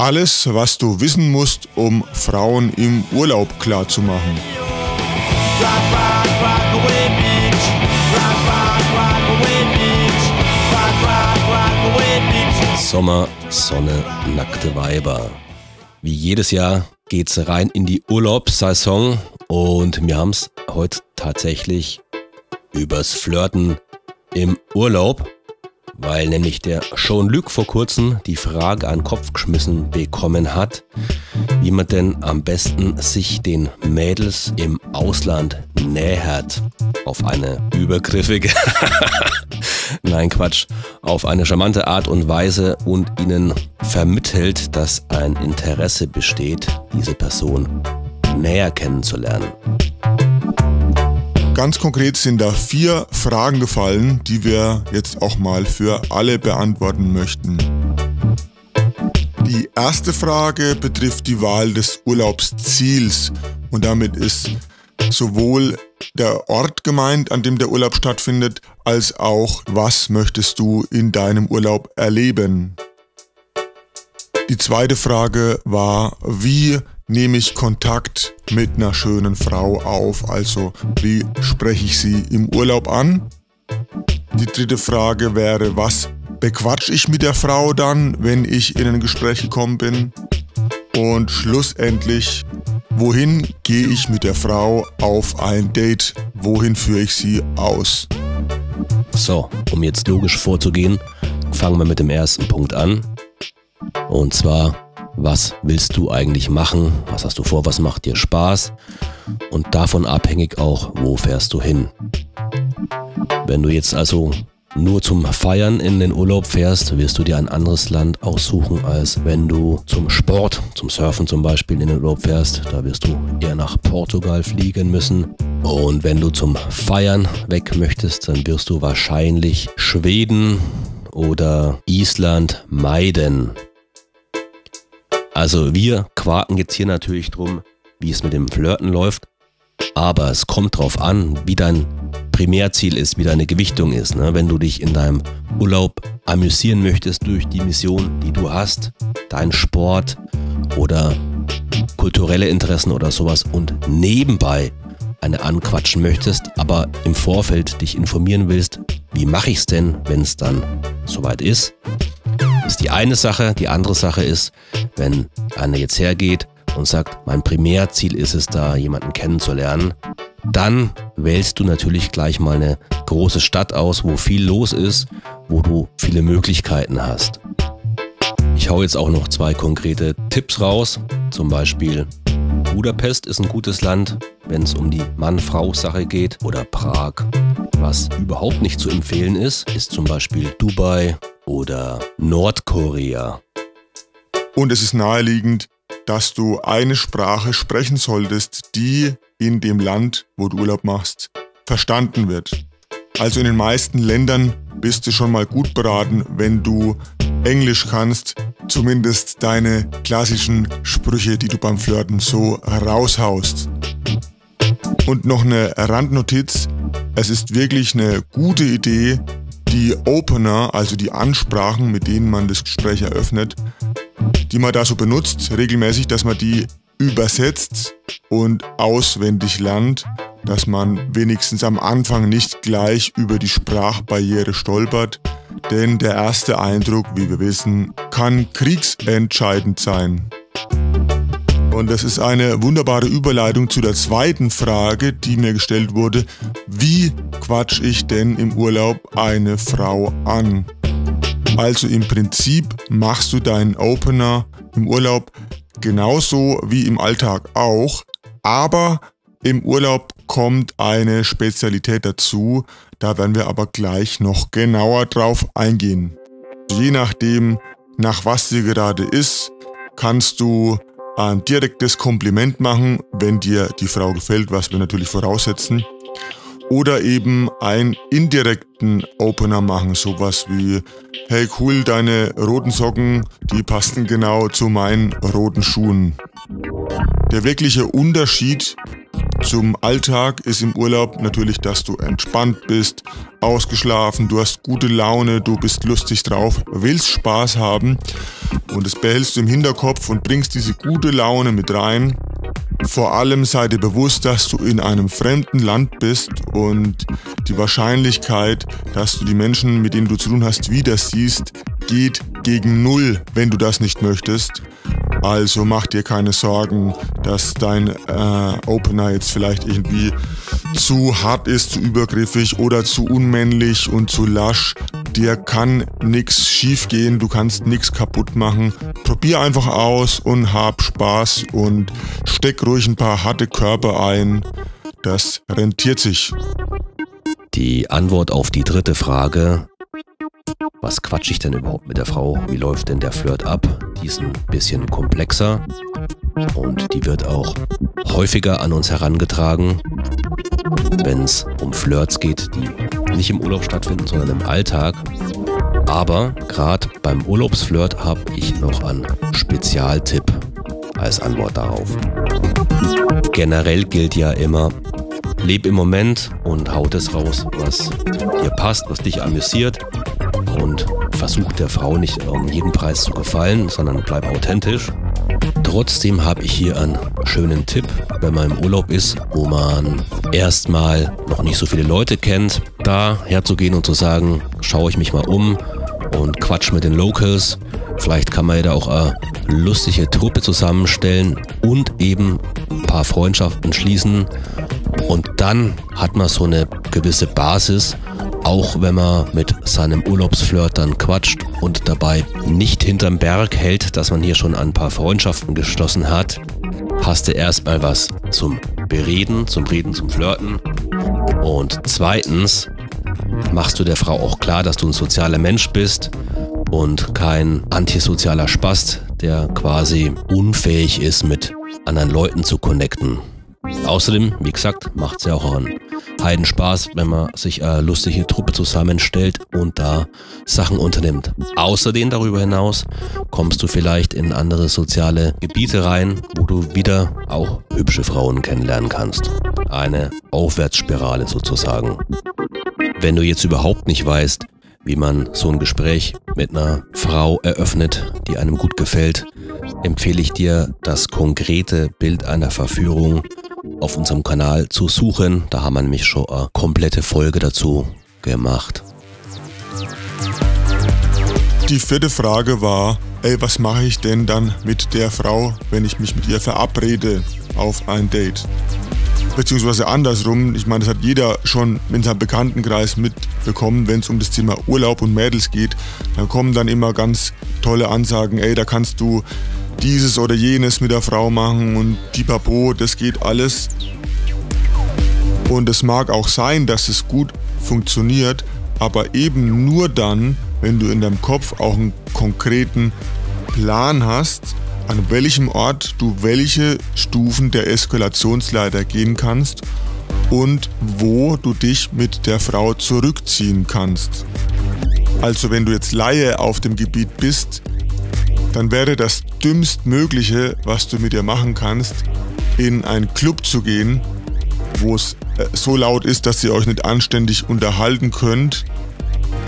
Alles, was du wissen musst, um Frauen im Urlaub klarzumachen. Sommer, Sonne, nackte Weiber. Wie jedes Jahr geht's rein in die Urlaubssaison und wir haben's heute tatsächlich übers Flirten im Urlaub weil nämlich der Jean-Luc vor kurzem die Frage an den Kopf geschmissen bekommen hat, wie man denn am besten sich den Mädels im Ausland nähert. Auf eine übergriffige, nein Quatsch, auf eine charmante Art und Weise und ihnen vermittelt, dass ein Interesse besteht, diese Person näher kennenzulernen. Ganz konkret sind da vier Fragen gefallen, die wir jetzt auch mal für alle beantworten möchten. Die erste Frage betrifft die Wahl des Urlaubsziels und damit ist sowohl der Ort gemeint, an dem der Urlaub stattfindet, als auch, was möchtest du in deinem Urlaub erleben. Die zweite Frage war, wie nehme ich Kontakt mit einer schönen Frau auf? Also wie spreche ich sie im Urlaub an? Die dritte Frage wäre, was bequatsche ich mit der Frau dann, wenn ich in ein Gespräch gekommen bin? Und schlussendlich, wohin gehe ich mit der Frau auf ein Date? Wohin führe ich sie aus? So, um jetzt logisch vorzugehen, fangen wir mit dem ersten Punkt an. Und zwar was willst du eigentlich machen, was hast du vor, was macht dir Spaß und davon abhängig auch, wo fährst du hin. Wenn du jetzt also nur zum Feiern in den Urlaub fährst, wirst du dir ein anderes Land aussuchen, als wenn du zum Sport, zum Surfen zum Beispiel in den Urlaub fährst. Da wirst du eher nach Portugal fliegen müssen. Und wenn du zum Feiern weg möchtest, dann wirst du wahrscheinlich Schweden oder Island meiden. Also wir quaken jetzt hier natürlich drum, wie es mit dem Flirten läuft. Aber es kommt drauf an, wie dein Primärziel ist, wie deine Gewichtung ist. Ne? Wenn du dich in deinem Urlaub amüsieren möchtest durch die Mission, die du hast, dein Sport oder kulturelle Interessen oder sowas und nebenbei eine anquatschen möchtest, aber im Vorfeld dich informieren willst, wie mache ich es denn, wenn es dann soweit ist, ist die eine Sache. Die andere Sache ist, wenn einer jetzt hergeht und sagt, mein Primärziel ist es da, jemanden kennenzulernen, dann wählst du natürlich gleich mal eine große Stadt aus, wo viel los ist, wo du viele Möglichkeiten hast. Ich hau jetzt auch noch zwei konkrete Tipps raus. Zum Beispiel Budapest ist ein gutes Land, wenn es um die Mann-Frau-Sache geht. Oder Prag. Was überhaupt nicht zu empfehlen ist, ist zum Beispiel Dubai oder Nordkorea. Und es ist naheliegend, dass du eine Sprache sprechen solltest, die in dem Land, wo du Urlaub machst, verstanden wird. Also in den meisten Ländern bist du schon mal gut beraten, wenn du Englisch kannst, zumindest deine klassischen Sprüche, die du beim Flirten so raushaust. Und noch eine Randnotiz, es ist wirklich eine gute Idee, die Opener, also die Ansprachen, mit denen man das Gespräch eröffnet, die man da so benutzt, regelmäßig, dass man die übersetzt und auswendig lernt, dass man wenigstens am Anfang nicht gleich über die Sprachbarriere stolpert, denn der erste Eindruck, wie wir wissen, kann kriegsentscheidend sein. Und das ist eine wunderbare Überleitung zu der zweiten Frage, die mir gestellt wurde. Wie quatsch ich denn im Urlaub eine Frau an? Also im Prinzip machst du deinen Opener im Urlaub genauso wie im Alltag auch, aber im Urlaub kommt eine Spezialität dazu, da werden wir aber gleich noch genauer drauf eingehen. Je nachdem, nach was dir gerade ist, kannst du ein direktes Kompliment machen, wenn dir die Frau gefällt, was wir natürlich voraussetzen. Oder eben einen indirekten Opener machen, sowas wie, hey cool, deine roten Socken, die passen genau zu meinen roten Schuhen. Der wirkliche Unterschied zum Alltag ist im Urlaub natürlich, dass du entspannt bist, ausgeschlafen, du hast gute Laune, du bist lustig drauf, willst Spaß haben und das behältst du im Hinterkopf und bringst diese gute Laune mit rein. Vor allem sei dir bewusst, dass du in einem fremden Land bist und die Wahrscheinlichkeit, dass du die Menschen, mit denen du zu tun hast, wieder siehst, geht gegen Null, wenn du das nicht möchtest. Also mach dir keine Sorgen, dass dein äh, Opener jetzt vielleicht irgendwie zu hart ist, zu übergriffig oder zu unmännlich und zu lasch. Dir kann nichts schief gehen, du kannst nichts kaputt machen. Probier einfach aus und hab Spaß und steck ruhig ein paar harte Körper ein. Das rentiert sich. Die Antwort auf die dritte Frage was quatsch ich denn überhaupt mit der Frau? Wie läuft denn der Flirt ab? Die ist ein bisschen komplexer und die wird auch häufiger an uns herangetragen, wenn es um Flirts geht, die nicht im Urlaub stattfinden, sondern im Alltag. Aber gerade beim Urlaubsflirt habe ich noch einen Spezialtipp als Antwort darauf. Generell gilt ja immer, leb im Moment und haut es raus, was dir passt, was dich amüsiert und versuch der Frau nicht um jeden Preis zu gefallen, sondern bleib authentisch. Trotzdem habe ich hier einen schönen Tipp, wenn man im Urlaub ist, wo man erstmal noch nicht so viele Leute kennt, da herzugehen und zu sagen, schaue ich mich mal um und quatsch mit den Locals. Vielleicht kann man ja da auch eine lustige Truppe zusammenstellen und eben ein paar Freundschaften schließen. Und dann hat man so eine gewisse Basis, auch wenn man mit seinem Urlaubsflirt dann quatscht und dabei nicht hinterm Berg hält, dass man hier schon ein paar Freundschaften geschlossen hat, du erstmal was zum Bereden, zum Reden, zum Flirten. Und zweitens machst du der Frau auch klar, dass du ein sozialer Mensch bist und kein antisozialer Spast, der quasi unfähig ist, mit anderen Leuten zu connecten. Außerdem, wie gesagt, macht es ja auch einen Heidenspaß, wenn man sich eine lustige Truppe zusammenstellt und da Sachen unternimmt. Außerdem darüber hinaus kommst du vielleicht in andere soziale Gebiete rein, wo du wieder auch hübsche Frauen kennenlernen kannst. Eine Aufwärtsspirale sozusagen. Wenn du jetzt überhaupt nicht weißt, wie man so ein Gespräch mit einer Frau eröffnet, die einem gut gefällt, empfehle ich dir, das konkrete Bild einer Verführung auf unserem Kanal zu suchen. Da haben wir nämlich schon eine komplette Folge dazu gemacht. Die vierte Frage war, ey, was mache ich denn dann mit der Frau, wenn ich mich mit ihr verabrede auf ein Date? Beziehungsweise andersrum, ich meine, das hat jeder schon in seinem Bekanntenkreis mitbekommen, wenn es um das Thema Urlaub und Mädels geht, dann kommen dann immer ganz tolle Ansagen, ey, da kannst du dieses oder jenes mit der Frau machen und pipapo, das geht alles. Und es mag auch sein, dass es gut funktioniert, aber eben nur dann, wenn du in deinem Kopf auch einen konkreten Plan hast, an welchem Ort du welche Stufen der Eskalationsleiter gehen kannst und wo du dich mit der Frau zurückziehen kannst. Also wenn du jetzt Laie auf dem Gebiet bist, dann wäre das dümmstmögliche, was du mit ihr machen kannst, in einen Club zu gehen, wo es äh, so laut ist, dass ihr euch nicht anständig unterhalten könnt,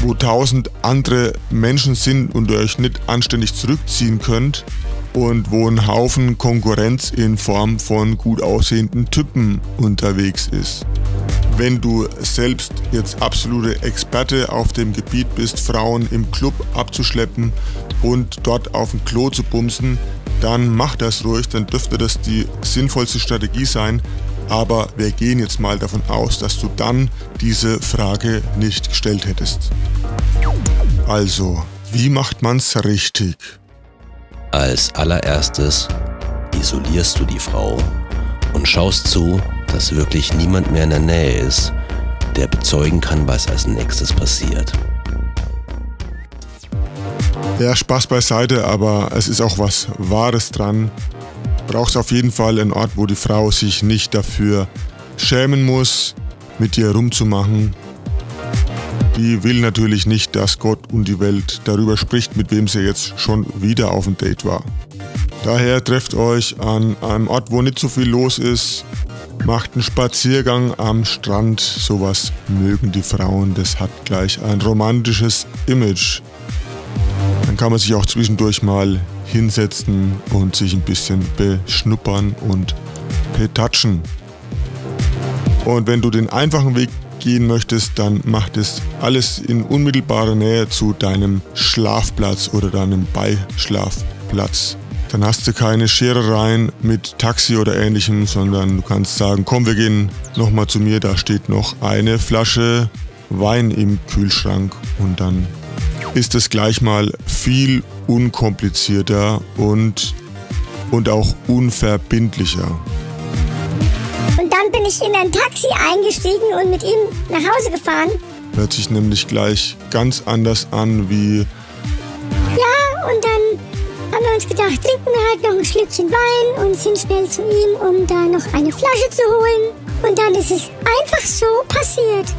wo tausend andere Menschen sind und ihr euch nicht anständig zurückziehen könnt und wo ein Haufen Konkurrenz in Form von gut aussehenden Typen unterwegs ist. Wenn du selbst jetzt absolute Experte auf dem Gebiet bist, Frauen im Club abzuschleppen und dort auf dem Klo zu bumsen, dann mach das ruhig, dann dürfte das die sinnvollste Strategie sein. Aber wir gehen jetzt mal davon aus, dass du dann diese Frage nicht gestellt hättest. Also, wie macht man's richtig? Als allererstes isolierst du die Frau und schaust zu, dass wirklich niemand mehr in der Nähe ist, der bezeugen kann, was als nächstes passiert. Ja, Spaß beiseite, aber es ist auch was Wahres dran. Brauchst auf jeden Fall einen Ort, wo die Frau sich nicht dafür schämen muss, mit dir rumzumachen. Die will natürlich nicht, dass Gott und die Welt darüber spricht, mit wem sie jetzt schon wieder auf dem Date war. Daher trefft euch an einem Ort, wo nicht so viel los ist, macht einen Spaziergang am Strand. Sowas mögen die Frauen. Das hat gleich ein romantisches Image. Dann kann man sich auch zwischendurch mal hinsetzen und sich ein bisschen beschnuppern und betatschen. Und wenn du den einfachen Weg gehen möchtest, dann mach das alles in unmittelbarer Nähe zu deinem Schlafplatz oder deinem Beischlafplatz. Dann hast du keine Scherereien mit Taxi oder ähnlichem, sondern du kannst sagen, komm, wir gehen nochmal zu mir, da steht noch eine Flasche Wein im Kühlschrank und dann ist es gleich mal viel unkomplizierter und, und auch unverbindlicher. Und dann bin ich in ein Taxi eingestiegen und mit ihm nach Hause gefahren. Hört sich nämlich gleich ganz anders an wie. Uns gedacht, trinken wir halt noch ein Schlückchen Wein und sind schnell zu ihm, um da noch eine Flasche zu holen. Und dann ist es einfach so passiert.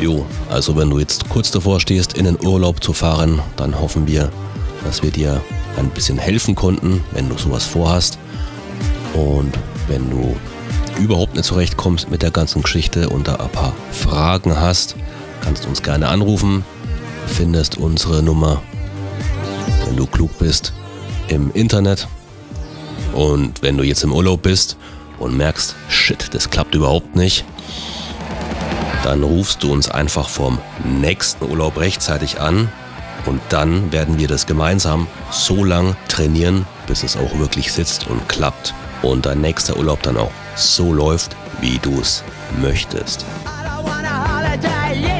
Jo, also wenn du jetzt kurz davor stehst, in den Urlaub zu fahren, dann hoffen wir, dass wir dir ein bisschen helfen konnten, wenn du sowas vorhast. Und wenn du überhaupt nicht zurechtkommst mit der ganzen Geschichte und da ein paar Fragen hast, kannst du uns gerne anrufen. Findest unsere Nummer, wenn du klug bist, im Internet. Und wenn du jetzt im Urlaub bist und merkst, shit, das klappt überhaupt nicht, dann rufst du uns einfach vom nächsten Urlaub rechtzeitig an und dann werden wir das gemeinsam so lang trainieren, bis es auch wirklich sitzt und klappt und dein nächster Urlaub dann auch so läuft, wie du es möchtest. I don't want holiday, yeah.